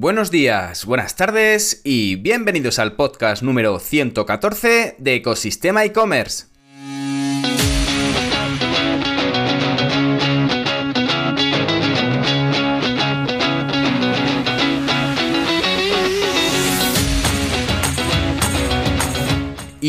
Buenos días, buenas tardes y bienvenidos al podcast número 114 de Ecosistema e-commerce.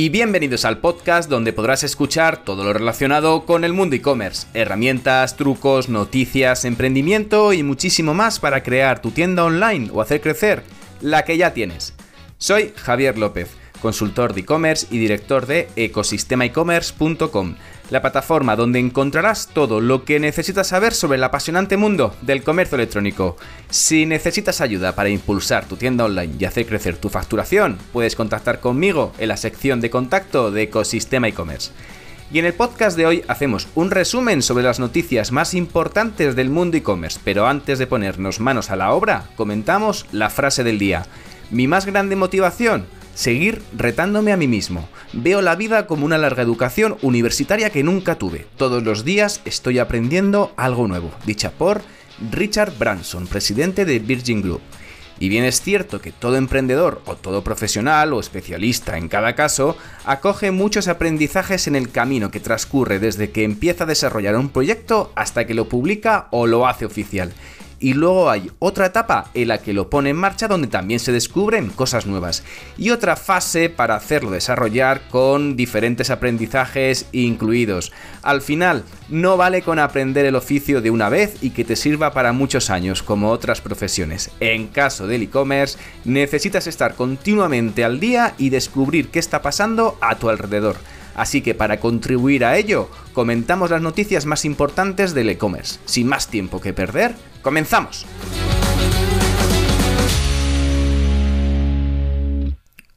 Y bienvenidos al podcast donde podrás escuchar todo lo relacionado con el mundo e-commerce, herramientas, trucos, noticias, emprendimiento y muchísimo más para crear tu tienda online o hacer crecer la que ya tienes. Soy Javier López, consultor de e-commerce y director de ecosistemaecommerce.com la plataforma donde encontrarás todo lo que necesitas saber sobre el apasionante mundo del comercio electrónico. Si necesitas ayuda para impulsar tu tienda online y hacer crecer tu facturación, puedes contactar conmigo en la sección de contacto de Ecosistema e-commerce. Y en el podcast de hoy hacemos un resumen sobre las noticias más importantes del mundo e-commerce, pero antes de ponernos manos a la obra, comentamos la frase del día. Mi más grande motivación seguir retándome a mí mismo. Veo la vida como una larga educación universitaria que nunca tuve. Todos los días estoy aprendiendo algo nuevo. Dicha por Richard Branson, presidente de Virgin Group. Y bien es cierto que todo emprendedor o todo profesional o especialista en cada caso acoge muchos aprendizajes en el camino que transcurre desde que empieza a desarrollar un proyecto hasta que lo publica o lo hace oficial y luego hay otra etapa en la que lo pone en marcha donde también se descubren cosas nuevas y otra fase para hacerlo desarrollar con diferentes aprendizajes incluidos. Al final, no vale con aprender el oficio de una vez y que te sirva para muchos años como otras profesiones. En caso del e-commerce, necesitas estar continuamente al día y descubrir qué está pasando a tu alrededor. Así que para contribuir a ello, comentamos las noticias más importantes del e-commerce. Sin más tiempo que perder, comenzamos.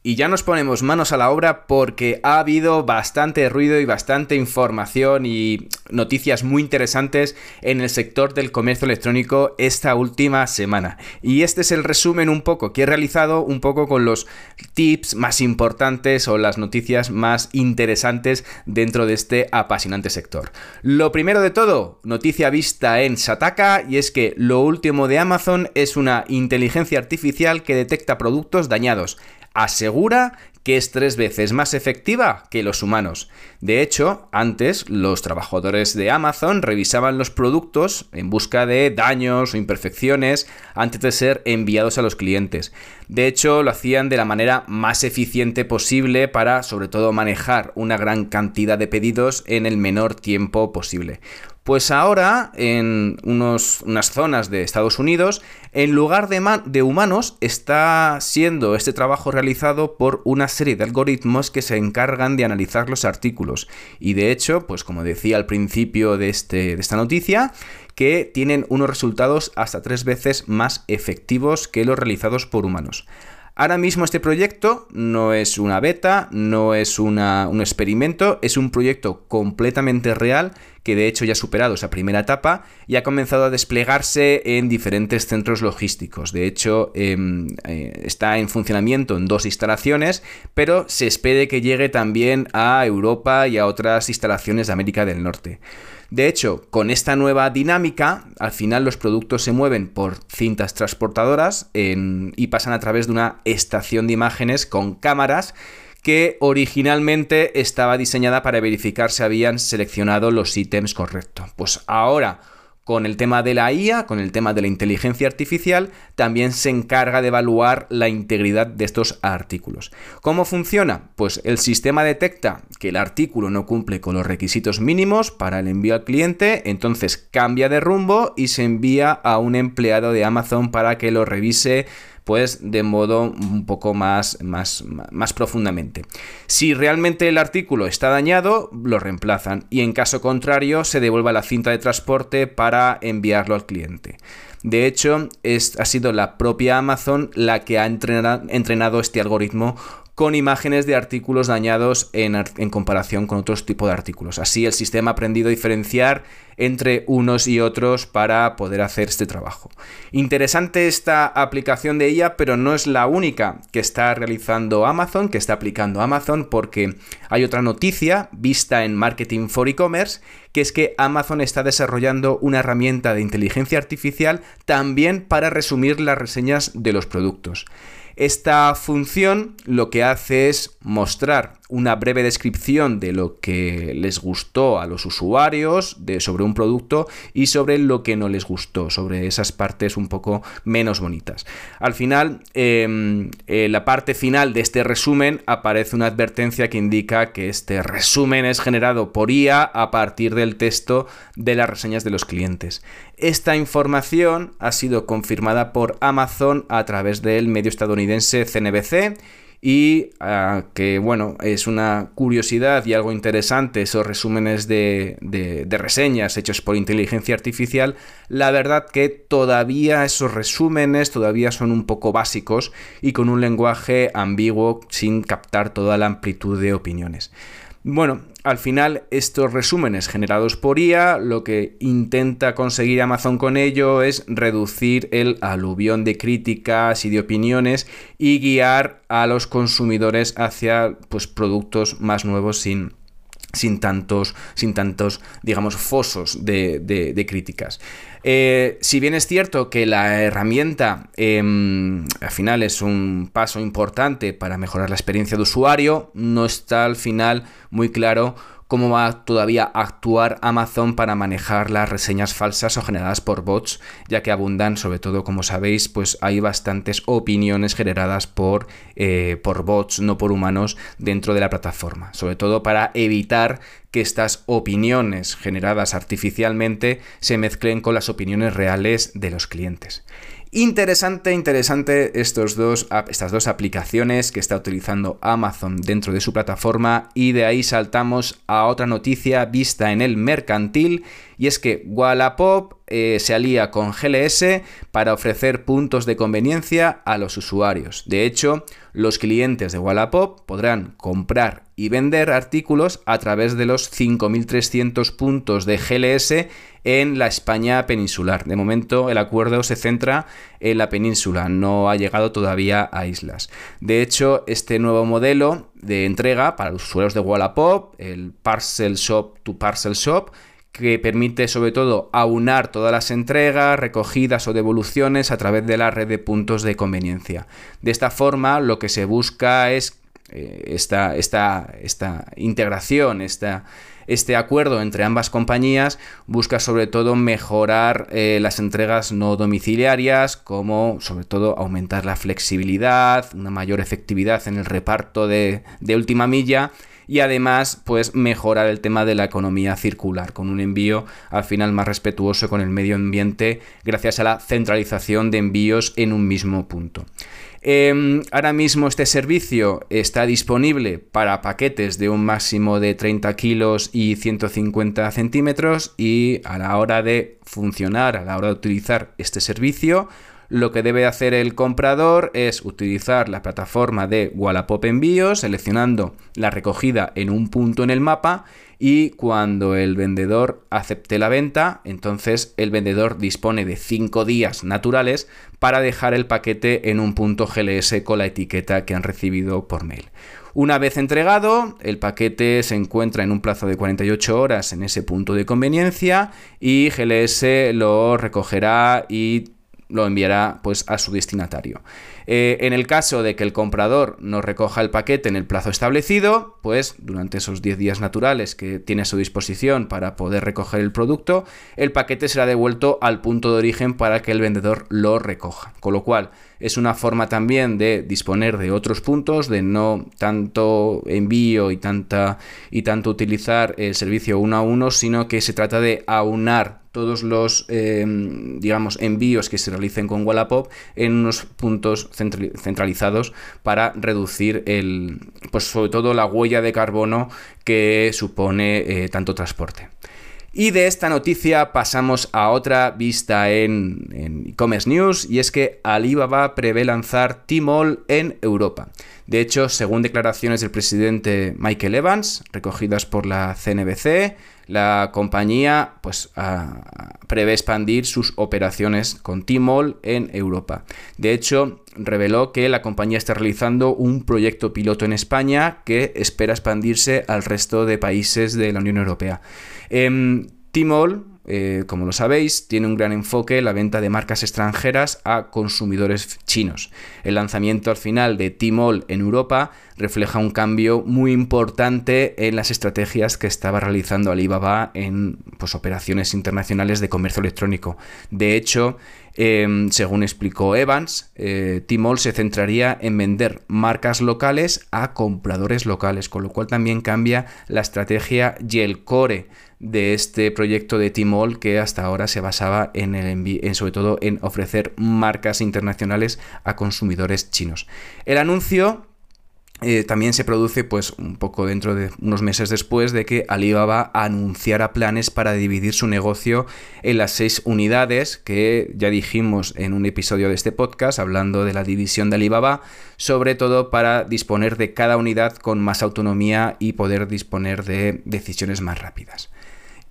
Y ya nos ponemos manos a la obra porque ha habido bastante ruido y bastante información y noticias muy interesantes en el sector del comercio electrónico esta última semana. Y este es el resumen un poco que he realizado un poco con los tips más importantes o las noticias más interesantes dentro de este apasionante sector. Lo primero de todo, noticia vista en Sataka y es que lo último de Amazon es una inteligencia artificial que detecta productos dañados asegura que es tres veces más efectiva que los humanos. De hecho, antes los trabajadores de Amazon revisaban los productos en busca de daños o imperfecciones antes de ser enviados a los clientes. De hecho, lo hacían de la manera más eficiente posible para, sobre todo, manejar una gran cantidad de pedidos en el menor tiempo posible. Pues ahora, en unas zonas de Estados Unidos, en lugar de, de, humanos, está siendo este trabajo realizado por una serie de algoritmos que se encargan de analizar los artículos. Y de hecho, pues como decía al principio de, este, de esta noticia, que tienen unos resultados hasta tres veces más efectivos que los realizados por humanos. Ahora mismo este proyecto no es una beta, no es un experimento, es un proyecto completamente real que de hecho ya ha superado esa primera etapa y ha comenzado a desplegarse en diferentes centros logísticos. De hecho, em, eh, está en funcionamiento en dos instalaciones, pero se espere que llegue también a Europa y a otras instalaciones de América del Norte. De hecho, con esta nueva dinámica, al final los productos se mueven por cintas transportadoras y pasan a través de una estación de imágenes con cámaras que originalmente estaba diseñada para verificar si habían seleccionado los ítems correctos. Pues ahora con el tema de la IA, con el tema de la inteligencia artificial, también se encarga de evaluar la integridad de estos artículos. ¿Cómo funciona? Pues el sistema detecta que el artículo no cumple con los requisitos mínimos para el envío al cliente, entonces cambia de rumbo y se envía a un empleado de Amazon para que lo revise pues de modo un poco más, más, más profundamente. Si realmente el artículo está dañado, lo reemplazan y en caso contrario se devuelve la cinta de transporte para enviarlo al cliente. De hecho, es, ha sido la propia Amazon la que ha entrenado este algoritmo con imágenes de artículos dañados en, comparación con otros tipos de artículos. Así el sistema ha aprendido a diferenciar entre unos y otros para poder hacer este trabajo. Interesante esta aplicación de ella, pero no es la única que está realizando Amazon, que está aplicando Amazon, porque hay otra noticia vista en Marketing for E-Commerce que es que Amazon está desarrollando una herramienta de inteligencia artificial también para resumir las reseñas de los productos. Esta función lo que hace es mostrar una breve descripción de lo que les gustó a los usuarios sobre un producto y sobre lo que no les gustó, sobre esas partes un poco menos bonitas. Al final, em, en la parte final de este resumen aparece una advertencia que indica que este resumen es generado por IA a partir del texto de las reseñas de los clientes. Esta información ha sido confirmada por Amazon a través del medio estadounidense CNBC y ah, que bueno, es una curiosidad y algo interesante esos resúmenes de, de, reseñas hechos por inteligencia artificial, la verdad que todavía esos resúmenes todavía son un poco básicos y con un lenguaje ambiguo sin captar toda la amplitud de opiniones. Bueno, al final estos resúmenes generados por IA lo que intenta conseguir Amazon con ello es reducir el aluvión de críticas y de opiniones y guiar a los consumidores hacia pues, productos más nuevos sin, sin tantos, sin tantos, digamos, fosos de críticas. Eh, si bien es cierto que la herramienta em, al final es un paso importante para mejorar la experiencia de usuario, no está al final muy claro cómo va todavía a actuar Amazon para manejar las reseñas falsas o generadas por bots, ya que abundan, sobre todo como sabéis, pues hay bastantes opiniones generadas por, eh, por bots, no por humanos, dentro de la plataforma, sobre todo para evitar que estas opiniones generadas artificialmente se mezclen con las opiniones reales de los clientes. Interesante, interesante estos dos, estas dos aplicaciones que está utilizando Amazon dentro de su plataforma y de ahí saltamos a otra noticia vista en el mercantil y es que Wallapop eh, se alía con GLS para ofrecer puntos de conveniencia a los usuarios. De hecho, los clientes de Wallapop podrán comprar y vender artículos a través de los 5.300 puntos de GLS en la España peninsular. De momento el acuerdo se centra en la península, no ha llegado todavía a islas. De hecho, este nuevo modelo de entrega para los usuarios de Wallapop, el Parcel Shop to Parcel Shop, que permite sobre todo aunar todas las entregas, recogidas o devoluciones a través de la red de puntos de conveniencia. De esta forma, lo que se busca es eh, esta, esta, esta, integración, esta, este acuerdo entre ambas compañías busca sobre todo mejorar eh, las entregas no domiciliarias, como sobre todo aumentar la flexibilidad, una mayor efectividad en el reparto de, de última milla y además pues mejorar el tema de la economía circular con un envío al final más respetuoso con el medio ambiente gracias a la centralización de envíos en un mismo punto. Em, ahora mismo este servicio está disponible para paquetes de un máximo de 30 kilos y 150 centímetros y a la hora de funcionar, a la hora de utilizar este servicio, lo que debe hacer el comprador es utilizar la plataforma de Wallapop Envíos, seleccionando la recogida en un punto en el mapa y cuando el vendedor acepte la venta, entonces el vendedor dispone de 5 días naturales para dejar el paquete en un punto GLS con la etiqueta que han recibido por mail. Una vez entregado, el paquete se encuentra en un plazo de 48 horas en ese punto de conveniencia y GLS lo recogerá y lo enviará pues a su destinatario. Eh, en el caso de que el comprador no recoja el paquete en el plazo establecido, pues durante esos 10 días naturales que tiene a su disposición para poder recoger el producto, el paquete será devuelto al punto de origen para que el vendedor lo recoja. Con lo cual, es una forma también de disponer de otros puntos, de no tanto envío y, tanta, y tanto utilizar el servicio uno a uno, sino que se trata de aunar todos los, em, digamos, envíos que se realicen con Wallapop en unos puntos centralizados para reducir el, pues sobre todo la huella de carbono que supone eh, tanto transporte. Y de esta noticia pasamos a otra vista en e-commerce news y es que Alibaba prevé lanzar Tmall en Europa. De hecho, según declaraciones del presidente Michael Evans, recogidas por la CNBC, La compañía pues, prevé expandir sus operaciones con Tmall en Europa. De hecho, reveló que la compañía está realizando un proyecto piloto en España que espera expandirse al resto de países de la Unión Europea. Eh, Tmall eh, como lo sabéis, tiene un gran enfoque en la venta de marcas extranjeras a consumidores chinos. El lanzamiento al final de Tmall en Europa refleja un cambio muy importante en las estrategias que estaba realizando Alibaba en pues, operaciones internacionales de comercio electrónico. De hecho, em, según explicó Evans, eh, Tmall se centraría en vender marcas locales a compradores locales, con lo cual también cambia la estrategia y el core de este proyecto de Tmall que hasta ahora se basaba en, el en sobre todo en ofrecer marcas internacionales a consumidores chinos. El anuncio eh, también se produce pues un poco dentro de unos meses después de que Alibaba anunciara planes para dividir su negocio en las seis unidades que ya dijimos en un episodio de este podcast hablando de la división de Alibaba, sobre todo para disponer de cada unidad con más autonomía y poder disponer de decisiones más rápidas.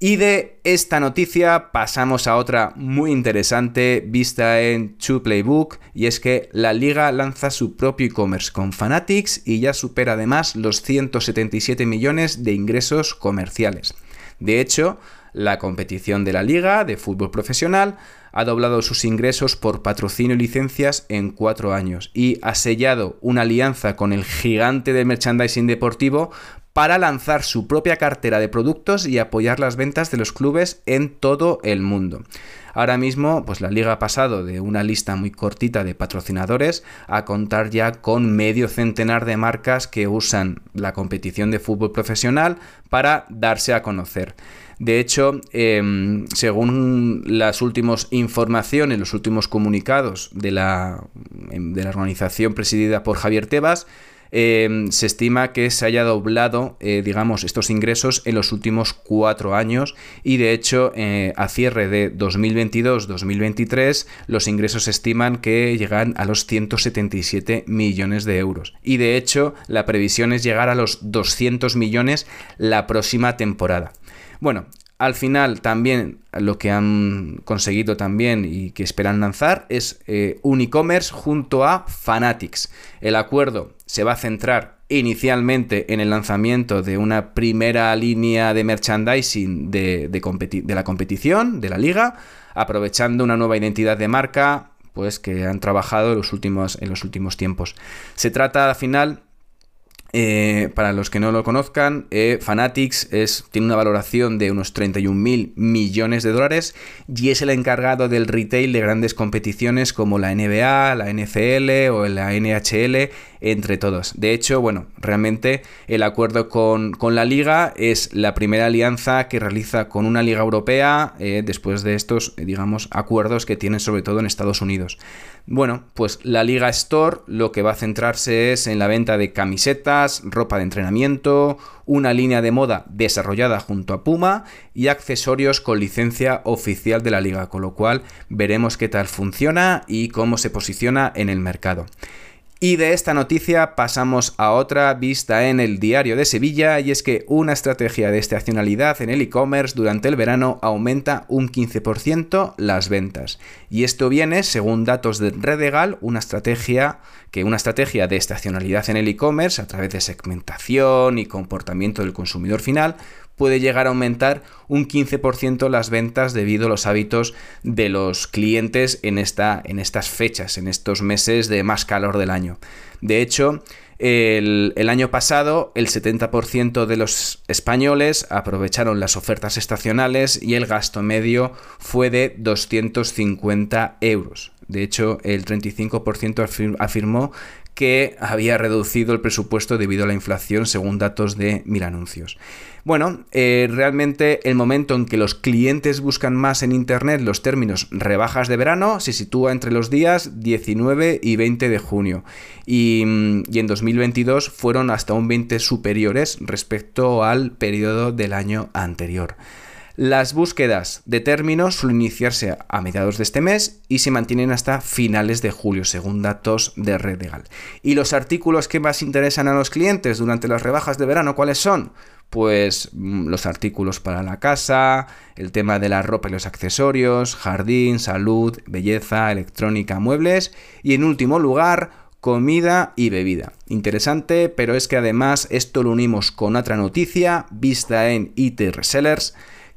Y de esta noticia pasamos a otra muy interesante vista en Two Playbook y es que la liga lanza su propio e-commerce con Fanatics y ya supera además los 177 millones de ingresos comerciales. De hecho, la competición de la liga de fútbol profesional ha doblado sus ingresos por patrocinio y licencias en cuatro años y ha sellado una alianza con el gigante de merchandising deportivo para lanzar su propia cartera de productos y apoyar las ventas de los clubes en todo el mundo. Ahora mismo, pues la liga ha pasado de una lista muy cortita de patrocinadores a contar ya con medio centenar de marcas que usan la competición de fútbol profesional para darse a conocer. De hecho, em, según las últimas informaciones, los últimos comunicados de la, de la organización presidida por Javier Tebas, Em, se estima que se haya doblado, eh, digamos, estos ingresos en los últimos cuatro años y de hecho eh, a cierre de 2022-2023 los ingresos se estiman que llegan a los 177 millones de euros y de hecho la previsión es llegar a los 200 millones la próxima temporada. Bueno, al final también lo que han conseguido también y que esperan lanzar es eh, un e-commerce junto a Fanatics. El acuerdo se va a centrar inicialmente en el lanzamiento de una primera línea de merchandising de, la competición, de la liga, aprovechando una nueva identidad de marca pues que han trabajado en los últimos, en los últimos tiempos. Se trata al final eh, para los que no lo conozcan, eh, Fanatics tiene una valoración de unos 31 mil millones de dólares y es el encargado del retail de grandes competiciones como la NBA, la NFL o la NHL, entre todos. De hecho, bueno, realmente el acuerdo con, la liga es la primera alianza que realiza con una liga europea eh, después de estos, digamos, acuerdos que tienen sobre todo en Estados Unidos. Bueno, pues la Liga Store lo que va a centrarse es en la venta de camisetas, ropa de entrenamiento, una línea de moda desarrollada junto a Puma y accesorios con licencia oficial de la liga, con lo cual veremos qué tal funciona y cómo se posiciona en el mercado. Y de esta noticia pasamos a otra vista en el diario de Sevilla y es que una estrategia de estacionalidad en el e-commerce durante el verano aumenta un 15% las ventas. Y esto viene, según datos de Redegal, una estrategia que una estrategia de estacionalidad en el e-commerce a través de segmentación y comportamiento del consumidor final puede llegar a aumentar un 15% las ventas debido a los hábitos de los clientes en, esta, en estas fechas, en estos meses de más calor del año. De hecho, el, el, año pasado el 70% de los españoles aprovecharon las ofertas estacionales y el gasto medio fue de 250 euros. De hecho, el 35% afirmó que había reducido el presupuesto debido a la inflación según datos de Mil Anuncios. Bueno, eh, realmente el momento en que los clientes buscan más en Internet los términos rebajas de verano se sitúa entre los días 19 y 20 de junio y, y en 2022 fueron hasta un 20 superiores respecto al periodo del año anterior. Las búsquedas de términos suelen iniciarse a mediados de este mes y se mantienen hasta finales de julio, según datos de Red Legal. ¿Y los artículos que más interesan a los clientes durante las rebajas de verano cuáles son? pues mm, los artículos para la casa, el tema de la ropa y los accesorios, jardín, salud, belleza, electrónica, muebles y en último lugar, comida y bebida. Interesante, pero es que además esto lo unimos con otra noticia vista en IT Resellers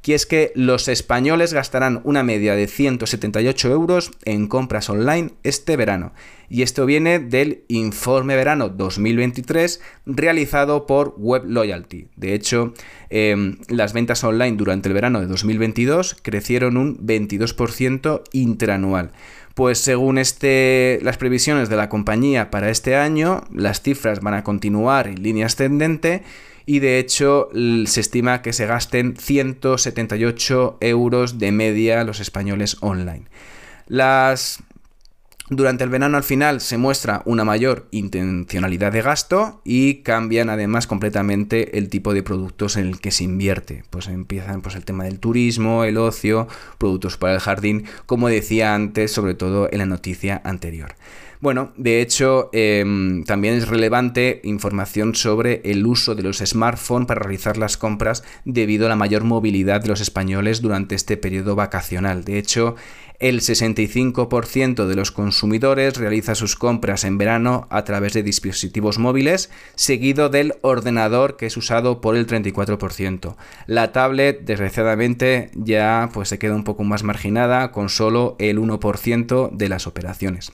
y es que los españoles gastarán una media de 178 euros en compras online este verano. Y esto viene del informe verano 2023 realizado por Web Loyalty. De hecho, em, las ventas online durante el verano de 2022 crecieron un 22% interanual. Pues según este, las previsiones de la compañía para este año, las cifras van a continuar en línea ascendente y de hecho se estima que se gasten 178 euros de media los españoles online. Las durante el verano al final se muestra una mayor intencionalidad de gasto y cambian además completamente el tipo de productos en el que se invierte. Pues empiezan pues, el tema del turismo, el ocio, productos para el jardín, como decía antes, sobre todo en la noticia anterior. Bueno, de hecho, em, también es relevante información sobre el uso de los smartphones para realizar las compras debido a la mayor movilidad de los españoles durante este periodo vacacional. De hecho, el 65% de los consumidores realiza sus compras en verano a través de dispositivos móviles, seguido del ordenador que es usado por el 34%. La tablet, desgraciadamente, ya pues se queda un poco más marginada con solo el 1% de las operaciones.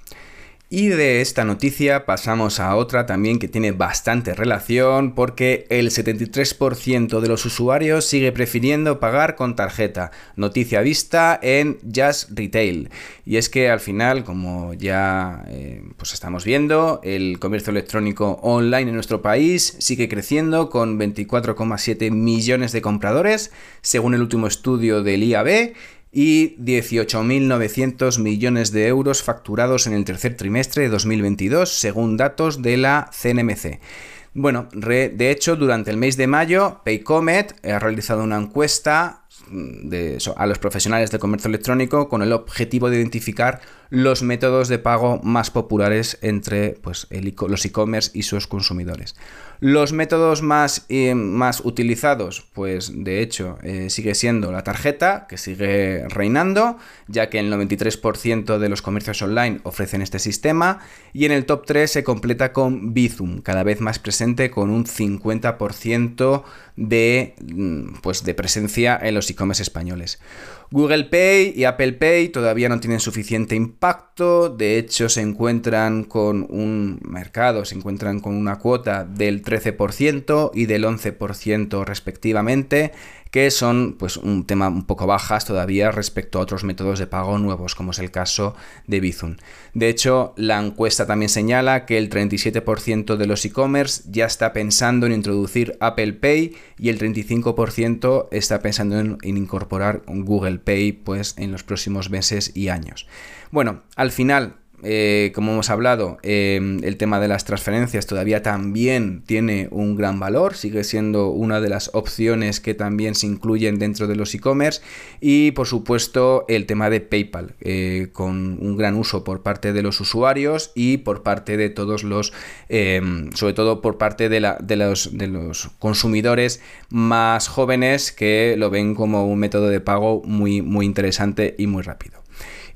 Y de esta noticia pasamos a otra también que tiene bastante relación porque el 73% de los usuarios sigue prefiriendo pagar con tarjeta. Noticia vista en Just Retail. Y es que al final, como ya eh, pues estamos viendo, el comercio electrónico online en nuestro país sigue creciendo con 24,7 millones de compradores, según el último estudio del IAB y 18.900 millones de euros facturados en el tercer trimestre de 2022, según datos de la CNMC. Bueno, de hecho, durante el mes de mayo, Paycomet ha realizado una encuesta a los profesionales de comercio electrónico con el objetivo de identificar los métodos de pago más populares entre pues, los e-commerce y sus consumidores. Los métodos más, eh, más utilizados, pues de hecho eh, sigue siendo la tarjeta, que sigue reinando, ya que el 93% de los comercios online ofrecen este sistema, y en el top 3 se completa con Bizum, cada vez más presente con un 50% de, mm, pues, de presencia en los e-commerce españoles. Google Pay y Apple Pay todavía no tienen suficiente impacto, de hecho se encuentran con un mercado, se encuentran con una cuota del 13% y del 11% respectivamente, que son pues un tema un poco bajas todavía respecto a otros métodos de pago nuevos, como es el caso de Bizum. De hecho, la encuesta también señala que el 37% de los e-commerce ya está pensando en introducir Apple Pay y el 35% está pensando en, incorporar Google Pay pues en los próximos meses y años. Bueno, al final eh, como hemos hablado, em, el tema de las transferencias todavía también tiene un gran valor, sigue siendo una de las opciones que también se incluyen dentro de los e-commerce y por supuesto el tema de PayPal, eh, con un gran uso por parte de los usuarios y por parte de todos los, em, sobre todo por parte de, los, de los consumidores más jóvenes que lo ven como un método de pago muy, muy interesante y muy rápido.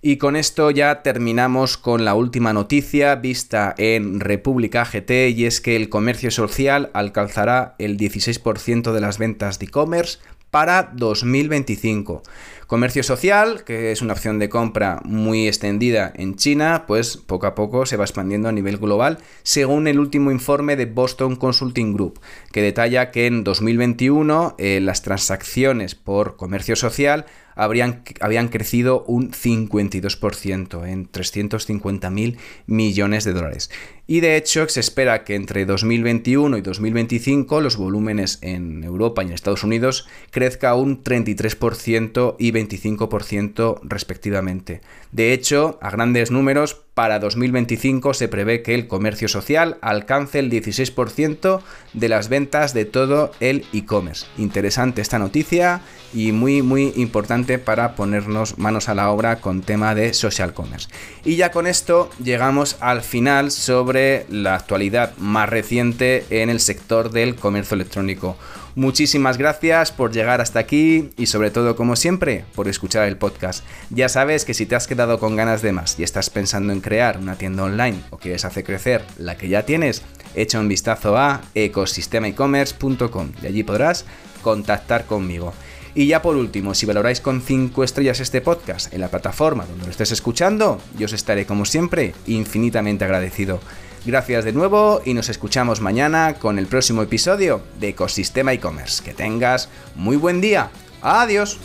Y con esto ya terminamos con la última noticia vista en República GT y es que el comercio social alcanzará el 16% de las ventas de e-commerce para 2025. Comercio social, que es una opción de compra muy extendida en China, pues poco a poco se va expandiendo a nivel global, según el último informe de Boston Consulting Group, que detalla que en 2021 eh, las transacciones por comercio social habrían, habían crecido un 52% en 350.000 millones de dólares. Y de hecho se espera que entre 2021 y 2025 los volúmenes en Europa y en Estados Unidos crezca un 33% y 25% respectivamente. De hecho, a grandes números, para 2025 se prevé que el comercio social alcance el 16% de las ventas de todo el e-commerce. Interesante esta noticia y muy muy importante para ponernos manos a la obra con tema de social commerce. Y ya con esto llegamos al final sobre la actualidad más reciente en el sector del comercio electrónico. Muchísimas gracias por llegar hasta aquí y sobre todo, como siempre, por escuchar el podcast. Ya sabes que si te has quedado con ganas de más y estás pensando en crear una tienda online o quieres hacer crecer la que ya tienes, echa un vistazo a ecosistemaecommerce.com y allí podrás contactar conmigo. Y ya por último, si valoráis con 5 estrellas este podcast en la plataforma donde lo estés escuchando, yo os estaré como siempre infinitamente agradecido. Gracias de nuevo y nos escuchamos mañana con el próximo episodio de Ecosistema e-commerce. Que tengas muy buen día. Adiós.